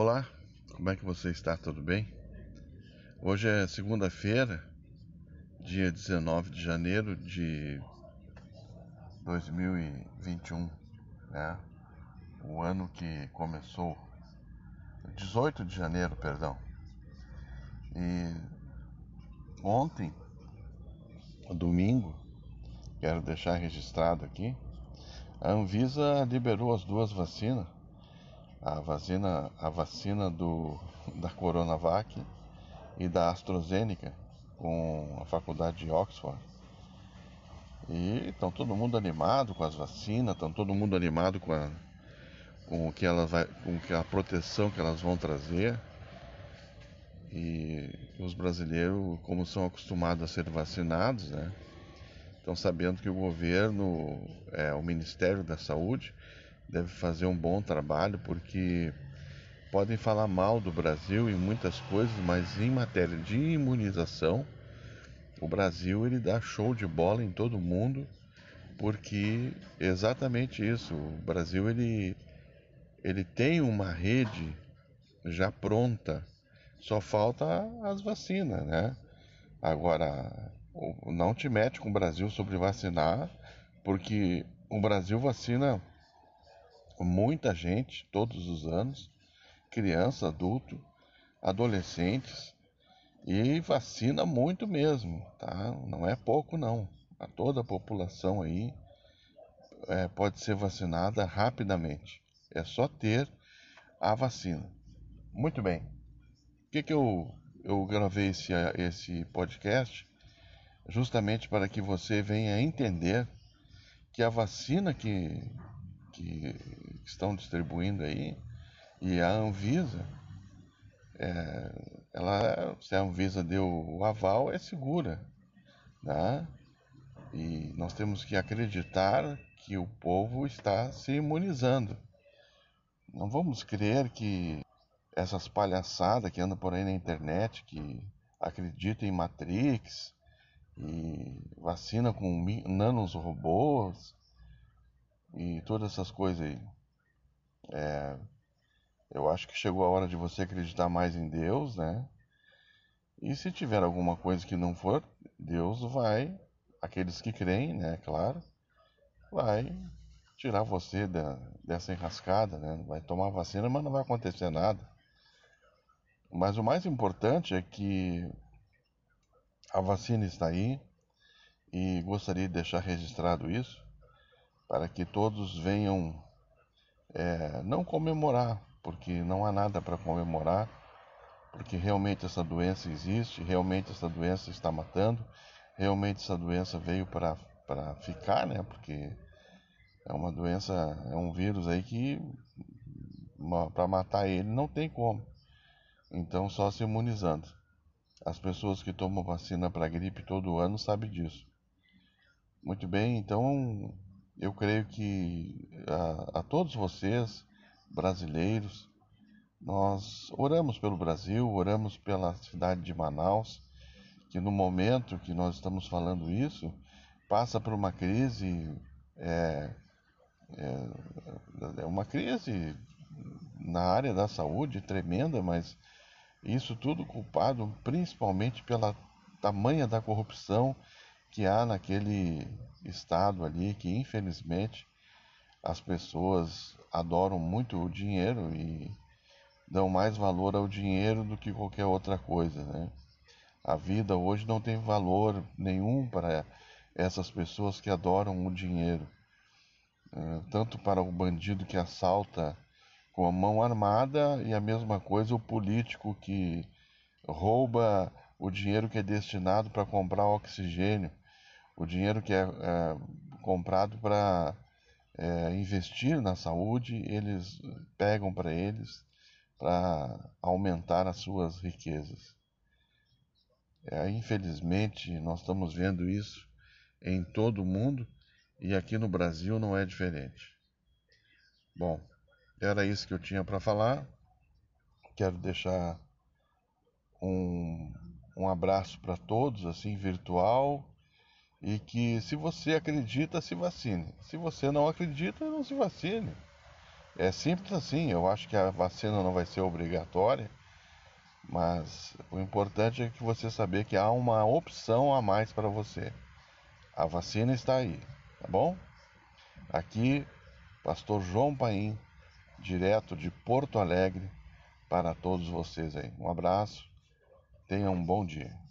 Olá, como é que você está? Tudo bem? Hoje é segunda-feira, dia 19 de janeiro de 2021, né? O ano que começou, 18 de janeiro, perdão. E ontem, domingo, quero deixar registrado aqui, a Anvisa liberou as duas vacinas a vacina, a vacina do, da Coronavac e da AstraZeneca com a faculdade de Oxford. E estão todo mundo animado com as vacinas, estão todo mundo animado com a, com o que ela vai, com a proteção que elas vão trazer. E os brasileiros, como são acostumados a ser vacinados, né, estão sabendo que o governo, é, o Ministério da Saúde, deve fazer um bom trabalho, porque podem falar mal do Brasil em muitas coisas, mas em matéria de imunização, o Brasil ele dá show de bola em todo mundo, porque exatamente isso, o Brasil ele ele tem uma rede já pronta, só falta as vacinas, né? Agora, não te mete com o Brasil sobre vacinar, porque o Brasil vacina muita gente todos os anos, criança, adulto, adolescentes, e vacina muito mesmo, tá? Não é pouco não. A toda a população aí é, pode ser vacinada rapidamente. É só ter a vacina. Muito bem. O que, que eu, eu gravei esse, esse podcast? Justamente para que você venha entender que a vacina que, que estão distribuindo aí, e a Anvisa, é, ela, se a Anvisa deu o aval, é segura. Né? E nós temos que acreditar que o povo está se imunizando. Não vamos crer que essas palhaçadas que andam por aí na internet, que acreditam em Matrix e vacina com nanos robôs e todas essas coisas aí. É, eu acho que chegou a hora de você acreditar mais em Deus, né? E se tiver alguma coisa que não for, Deus vai, aqueles que creem, né? Claro, vai tirar você da, dessa enrascada, né? Vai tomar vacina, mas não vai acontecer nada. Mas o mais importante é que a vacina está aí e gostaria de deixar registrado isso para que todos venham é, não comemorar, porque não há nada para comemorar, porque realmente essa doença existe, realmente essa doença está matando, realmente essa doença veio para ficar, né? Porque é uma doença, é um vírus aí que para matar ele não tem como. Então só se imunizando. As pessoas que tomam vacina para gripe todo ano sabem disso. Muito bem, então eu creio que a, a todos vocês, brasileiros, nós oramos pelo Brasil, oramos pela cidade de Manaus, que no momento que nós estamos falando isso, passa por uma crise, é, é, é uma crise na área da saúde tremenda, mas isso tudo culpado principalmente pela tamanha da corrupção que há naquele estado ali que infelizmente as pessoas adoram muito o dinheiro e dão mais valor ao dinheiro do que qualquer outra coisa, né? A vida hoje não tem valor nenhum para essas pessoas que adoram o dinheiro. É, tanto para o bandido que assalta com a mão armada e a mesma coisa o político que rouba o dinheiro que é destinado para comprar oxigênio o dinheiro que é, é comprado para é, investir na saúde, eles pegam para eles para aumentar as suas riquezas. É, infelizmente, nós estamos vendo isso em todo o mundo e aqui no Brasil não é diferente. Bom, era isso que eu tinha para falar. Quero deixar um, um abraço para todos, assim, virtual e que se você acredita, se vacine. Se você não acredita, não se vacine. É simples assim, eu acho que a vacina não vai ser obrigatória, mas o importante é que você saber que há uma opção a mais para você. A vacina está aí, tá bom? Aqui, Pastor João Paim, direto de Porto Alegre, para todos vocês aí. Um abraço, tenham um bom dia.